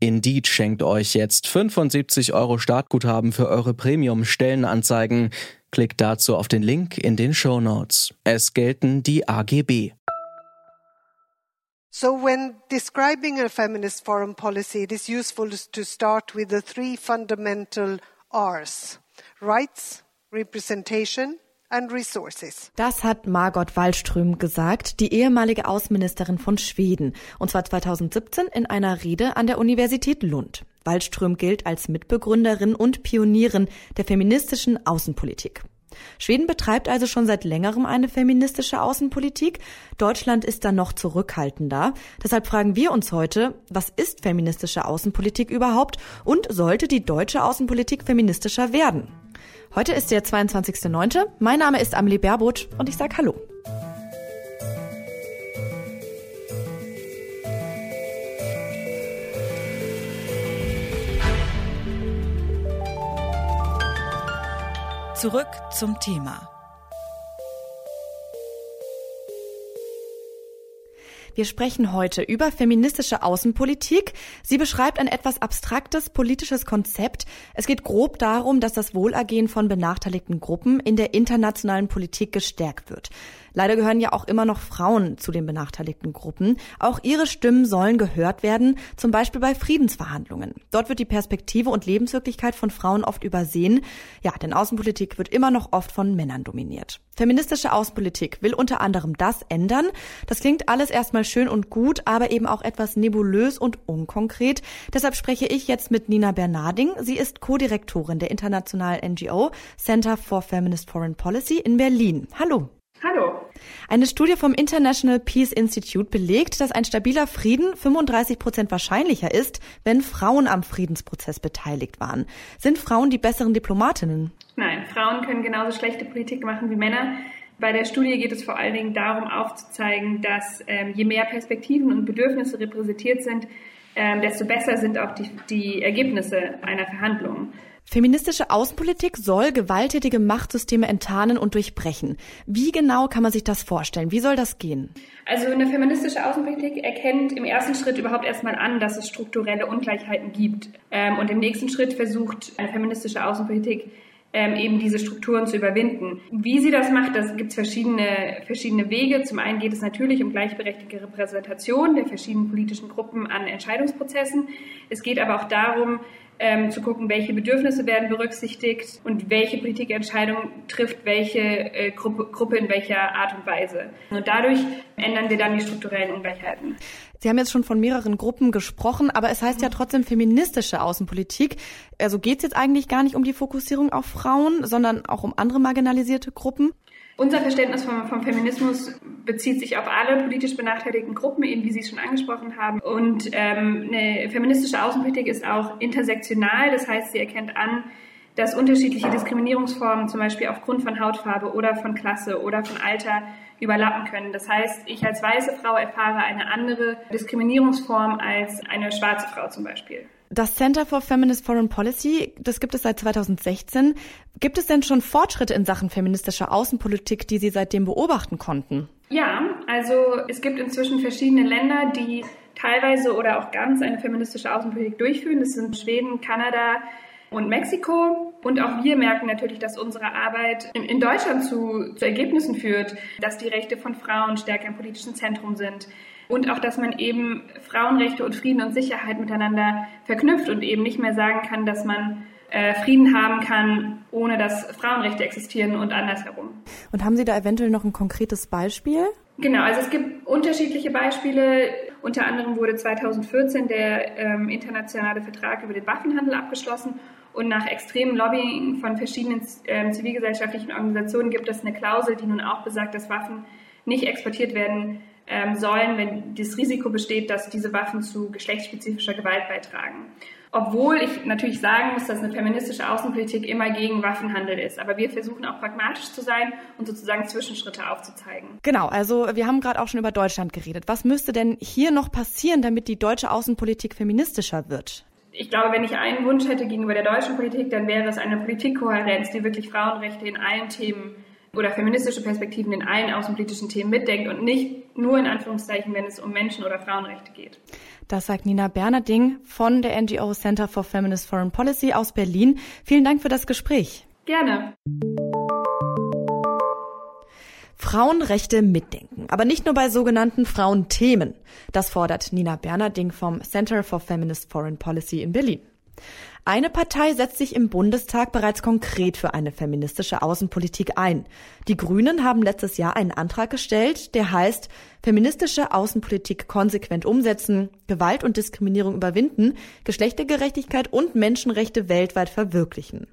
Indeed schenkt euch jetzt 75 Euro Startguthaben für eure Premium-Stellenanzeigen. Klickt dazu auf den Link in den Show Notes. Es gelten die AGB. So when describing a feminist foreign policy, it is useful to start with the three fundamental R's. Rights, Representation. Das hat Margot Wallström gesagt, die ehemalige Außenministerin von Schweden, und zwar 2017 in einer Rede an der Universität Lund. Wallström gilt als Mitbegründerin und Pionierin der feministischen Außenpolitik. Schweden betreibt also schon seit längerem eine feministische Außenpolitik. Deutschland ist da noch zurückhaltender. Deshalb fragen wir uns heute, was ist feministische Außenpolitik überhaupt und sollte die deutsche Außenpolitik feministischer werden? Heute ist der 22.09. Mein Name ist Amelie Baerboth und ich sage Hallo. Zurück zum Thema. Wir sprechen heute über feministische Außenpolitik. Sie beschreibt ein etwas abstraktes politisches Konzept. Es geht grob darum, dass das Wohlergehen von benachteiligten Gruppen in der internationalen Politik gestärkt wird. Leider gehören ja auch immer noch Frauen zu den benachteiligten Gruppen. Auch ihre Stimmen sollen gehört werden, zum Beispiel bei Friedensverhandlungen. Dort wird die Perspektive und Lebenswirklichkeit von Frauen oft übersehen. Ja, denn Außenpolitik wird immer noch oft von Männern dominiert. Feministische Außenpolitik will unter anderem das ändern. Das klingt alles erstmal schön und gut, aber eben auch etwas nebulös und unkonkret. Deshalb spreche ich jetzt mit Nina Bernarding. Sie ist Co-Direktorin der internationalen NGO Center for Feminist Foreign Policy in Berlin. Hallo. Hallo. Eine Studie vom International Peace Institute belegt, dass ein stabiler Frieden 35 Prozent wahrscheinlicher ist, wenn Frauen am Friedensprozess beteiligt waren. Sind Frauen die besseren Diplomatinnen? Nein, Frauen können genauso schlechte Politik machen wie Männer. Bei der Studie geht es vor allen Dingen darum aufzuzeigen, dass ähm, je mehr Perspektiven und Bedürfnisse repräsentiert sind, ähm, desto besser sind auch die, die Ergebnisse einer Verhandlung. Feministische Außenpolitik soll gewalttätige Machtsysteme enttarnen und durchbrechen. Wie genau kann man sich das vorstellen? Wie soll das gehen? Also eine feministische Außenpolitik erkennt im ersten Schritt überhaupt erstmal an, dass es strukturelle Ungleichheiten gibt. Ähm, und im nächsten Schritt versucht eine feministische Außenpolitik ähm, eben diese Strukturen zu überwinden. Wie sie das macht, das gibt es verschiedene, verschiedene Wege. Zum einen geht es natürlich um gleichberechtigte Repräsentation der verschiedenen politischen Gruppen an Entscheidungsprozessen. Es geht aber auch darum, ähm, zu gucken, welche Bedürfnisse werden berücksichtigt und welche Politikentscheidung trifft welche äh, Gruppe, Gruppe in welcher Art und Weise. Und dadurch ändern wir dann die strukturellen Ungleichheiten. Sie haben jetzt schon von mehreren Gruppen gesprochen, aber es heißt ja trotzdem feministische Außenpolitik. Also geht es jetzt eigentlich gar nicht um die Fokussierung auf Frauen, sondern auch um andere marginalisierte Gruppen? Unser Verständnis vom, vom, Feminismus bezieht sich auf alle politisch benachteiligten Gruppen, eben wie Sie es schon angesprochen haben. Und ähm, eine feministische Außenpolitik ist auch intersektional, das heißt, sie erkennt an, dass unterschiedliche Diskriminierungsformen, zum Beispiel aufgrund von Hautfarbe oder von Klasse oder von Alter, überlappen können. Das heißt, ich als weiße Frau erfahre eine andere Diskriminierungsform als eine schwarze Frau zum Beispiel. Das Center for Feminist Foreign Policy, das gibt es seit 2016. Gibt es denn schon Fortschritte in Sachen feministischer Außenpolitik, die Sie seitdem beobachten konnten? Ja, also es gibt inzwischen verschiedene Länder, die teilweise oder auch ganz eine feministische Außenpolitik durchführen. Das sind Schweden, Kanada, und Mexiko. Und auch wir merken natürlich, dass unsere Arbeit in, in Deutschland zu, zu Ergebnissen führt, dass die Rechte von Frauen stärker im politischen Zentrum sind. Und auch, dass man eben Frauenrechte und Frieden und Sicherheit miteinander verknüpft und eben nicht mehr sagen kann, dass man äh, Frieden haben kann, ohne dass Frauenrechte existieren und andersherum. Und haben Sie da eventuell noch ein konkretes Beispiel? Genau, also es gibt unterschiedliche Beispiele. Unter anderem wurde 2014 der ähm, internationale Vertrag über den Waffenhandel abgeschlossen und nach extremem Lobbying von verschiedenen äh, zivilgesellschaftlichen Organisationen gibt es eine Klausel, die nun auch besagt, dass Waffen nicht exportiert werden ähm, sollen, wenn das Risiko besteht, dass diese Waffen zu geschlechtsspezifischer Gewalt beitragen. Obwohl ich natürlich sagen muss, dass eine feministische Außenpolitik immer gegen Waffenhandel ist. Aber wir versuchen auch pragmatisch zu sein und sozusagen Zwischenschritte aufzuzeigen. Genau, also wir haben gerade auch schon über Deutschland geredet. Was müsste denn hier noch passieren, damit die deutsche Außenpolitik feministischer wird? Ich glaube, wenn ich einen Wunsch hätte gegenüber der deutschen Politik, dann wäre es eine Politikkohärenz, die wirklich Frauenrechte in allen Themen oder feministische Perspektiven in allen außenpolitischen Themen mitdenkt und nicht nur in Anführungszeichen, wenn es um Menschen- oder Frauenrechte geht. Das sagt Nina Bernarding von der NGO Center for Feminist Foreign Policy aus Berlin. Vielen Dank für das Gespräch. Gerne. Frauenrechte mitdenken, aber nicht nur bei sogenannten Frauenthemen. Das fordert Nina Bernarding vom Center for Feminist Foreign Policy in Berlin. Eine Partei setzt sich im Bundestag bereits konkret für eine feministische Außenpolitik ein. Die Grünen haben letztes Jahr einen Antrag gestellt, der heißt Feministische Außenpolitik konsequent umsetzen, Gewalt und Diskriminierung überwinden, Geschlechtergerechtigkeit und Menschenrechte weltweit verwirklichen.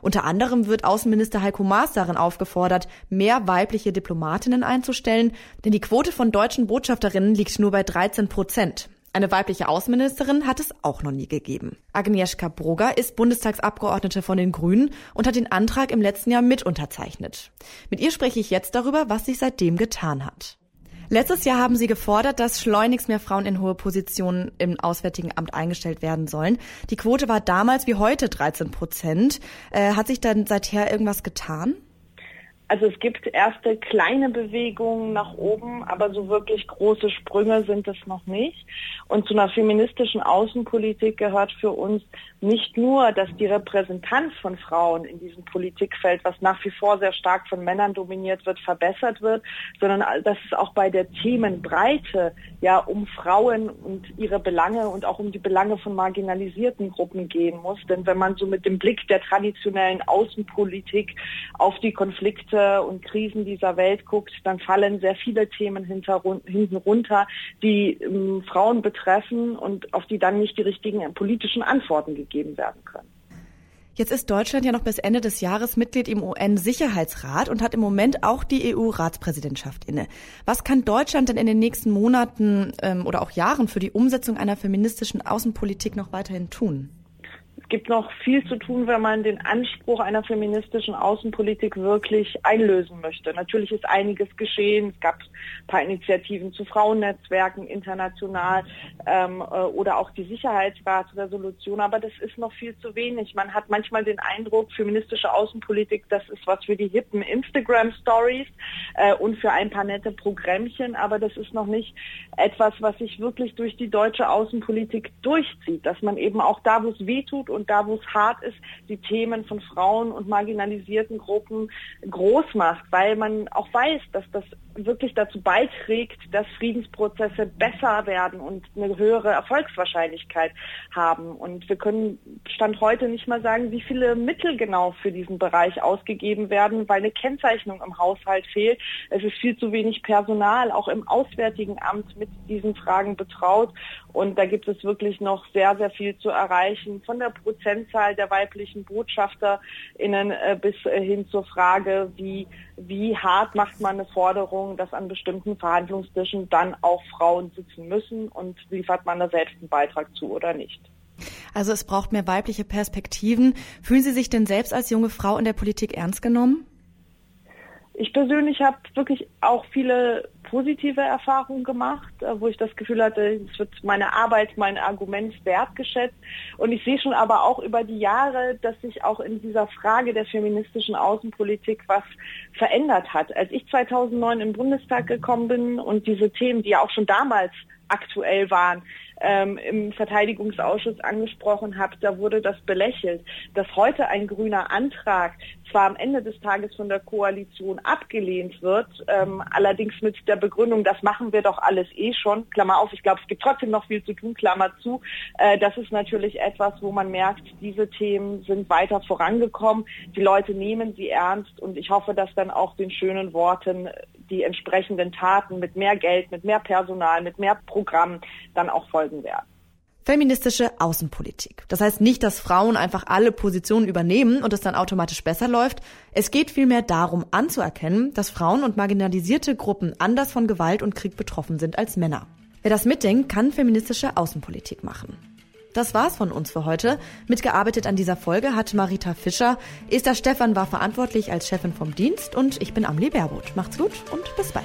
Unter anderem wird Außenminister Heiko Maas darin aufgefordert, mehr weibliche Diplomatinnen einzustellen, denn die Quote von deutschen Botschafterinnen liegt nur bei 13 Prozent. Eine weibliche Außenministerin hat es auch noch nie gegeben. Agnieszka Brugger ist Bundestagsabgeordnete von den Grünen und hat den Antrag im letzten Jahr mit unterzeichnet. Mit ihr spreche ich jetzt darüber, was sich seitdem getan hat. Letztes Jahr haben Sie gefordert, dass schleunigst mehr Frauen in hohe Positionen im Auswärtigen Amt eingestellt werden sollen. Die Quote war damals wie heute 13 Prozent. Äh, hat sich dann seither irgendwas getan? Also es gibt erste kleine Bewegungen nach oben, aber so wirklich große Sprünge sind es noch nicht. Und zu einer feministischen Außenpolitik gehört für uns nicht nur, dass die Repräsentanz von Frauen in diesem Politikfeld, was nach wie vor sehr stark von Männern dominiert wird, verbessert wird, sondern dass es auch bei der Themenbreite ja um Frauen und ihre Belange und auch um die Belange von marginalisierten Gruppen gehen muss. Denn wenn man so mit dem Blick der traditionellen Außenpolitik auf die Konflikte und Krisen dieser Welt guckt, dann fallen sehr viele Themen hinten runter, die ähm, Frauen betreffen und auf die dann nicht die richtigen politischen Antworten gegeben werden können. Jetzt ist Deutschland ja noch bis Ende des Jahres Mitglied im UN-Sicherheitsrat und hat im Moment auch die EU-Ratspräsidentschaft inne. Was kann Deutschland denn in den nächsten Monaten ähm, oder auch Jahren für die Umsetzung einer feministischen Außenpolitik noch weiterhin tun? Es gibt noch viel zu tun, wenn man den Anspruch einer feministischen Außenpolitik wirklich einlösen möchte. Natürlich ist einiges geschehen. Es gab ein paar Initiativen zu Frauennetzwerken international ähm, äh, oder auch die Sicherheitsratsresolution, aber das ist noch viel zu wenig. Man hat manchmal den Eindruck, feministische Außenpolitik, das ist was für die hippen Instagram-Stories äh, und für ein paar nette Programmchen, aber das ist noch nicht etwas, was sich wirklich durch die deutsche Außenpolitik durchzieht, dass man eben auch da, wo es weh tut und da, wo es hart ist, die Themen von Frauen und marginalisierten Gruppen groß macht, weil man auch weiß, dass das wirklich dazu beiträgt, dass Friedensprozesse besser werden und eine höhere Erfolgswahrscheinlichkeit haben. Und wir können Stand heute nicht mal sagen, wie viele Mittel genau für diesen Bereich ausgegeben werden, weil eine Kennzeichnung im Haushalt fehlt. Es ist viel zu wenig Personal, auch im Auswärtigen Amt mit diesen Fragen betraut. Und da gibt es wirklich noch sehr, sehr viel zu erreichen, von der Prozentzahl der weiblichen BotschafterInnen äh, bis äh, hin zur Frage, wie, wie hart macht man eine Forderung, dass an bestimmten Verhandlungstischen dann auch Frauen sitzen müssen und liefert man da selbst einen Beitrag zu oder nicht. Also es braucht mehr weibliche Perspektiven. Fühlen Sie sich denn selbst als junge Frau in der Politik ernst genommen? Ich persönlich habe wirklich auch viele positive Erfahrungen gemacht, äh, wo ich das Gefühl hatte, es wird meine Arbeit, mein Argument wertgeschätzt. Und ich sehe schon aber auch über die Jahre, dass sich auch in dieser Frage der feministischen Außenpolitik was verändert hat. Als ich 2009 im Bundestag gekommen bin und diese Themen, die ja auch schon damals aktuell waren, ähm, im Verteidigungsausschuss angesprochen habe, da wurde das belächelt. Dass heute ein grüner Antrag zwar am Ende des Tages von der Koalition abgelehnt wird, ähm, allerdings mit der Begründung, das machen wir doch alles eh schon, Klammer auf, ich glaube, es gibt trotzdem noch viel zu tun, Klammer zu, äh, das ist natürlich etwas, wo man merkt, diese Themen sind weiter vorangekommen, die Leute nehmen sie ernst und ich hoffe, dass dann auch den schönen Worten die entsprechenden Taten mit mehr Geld, mit mehr Personal, mit mehr Programmen dann auch folgen werden. Feministische Außenpolitik. Das heißt nicht, dass Frauen einfach alle Positionen übernehmen und es dann automatisch besser läuft. Es geht vielmehr darum anzuerkennen, dass Frauen und marginalisierte Gruppen anders von Gewalt und Krieg betroffen sind als Männer. Wer das mitdenkt, kann feministische Außenpolitik machen. Das war's von uns für heute. Mitgearbeitet an dieser Folge hat Marita Fischer. Esther Stefan war verantwortlich als Chefin vom Dienst und ich bin Amelie Baerboth. Macht's gut und bis bald.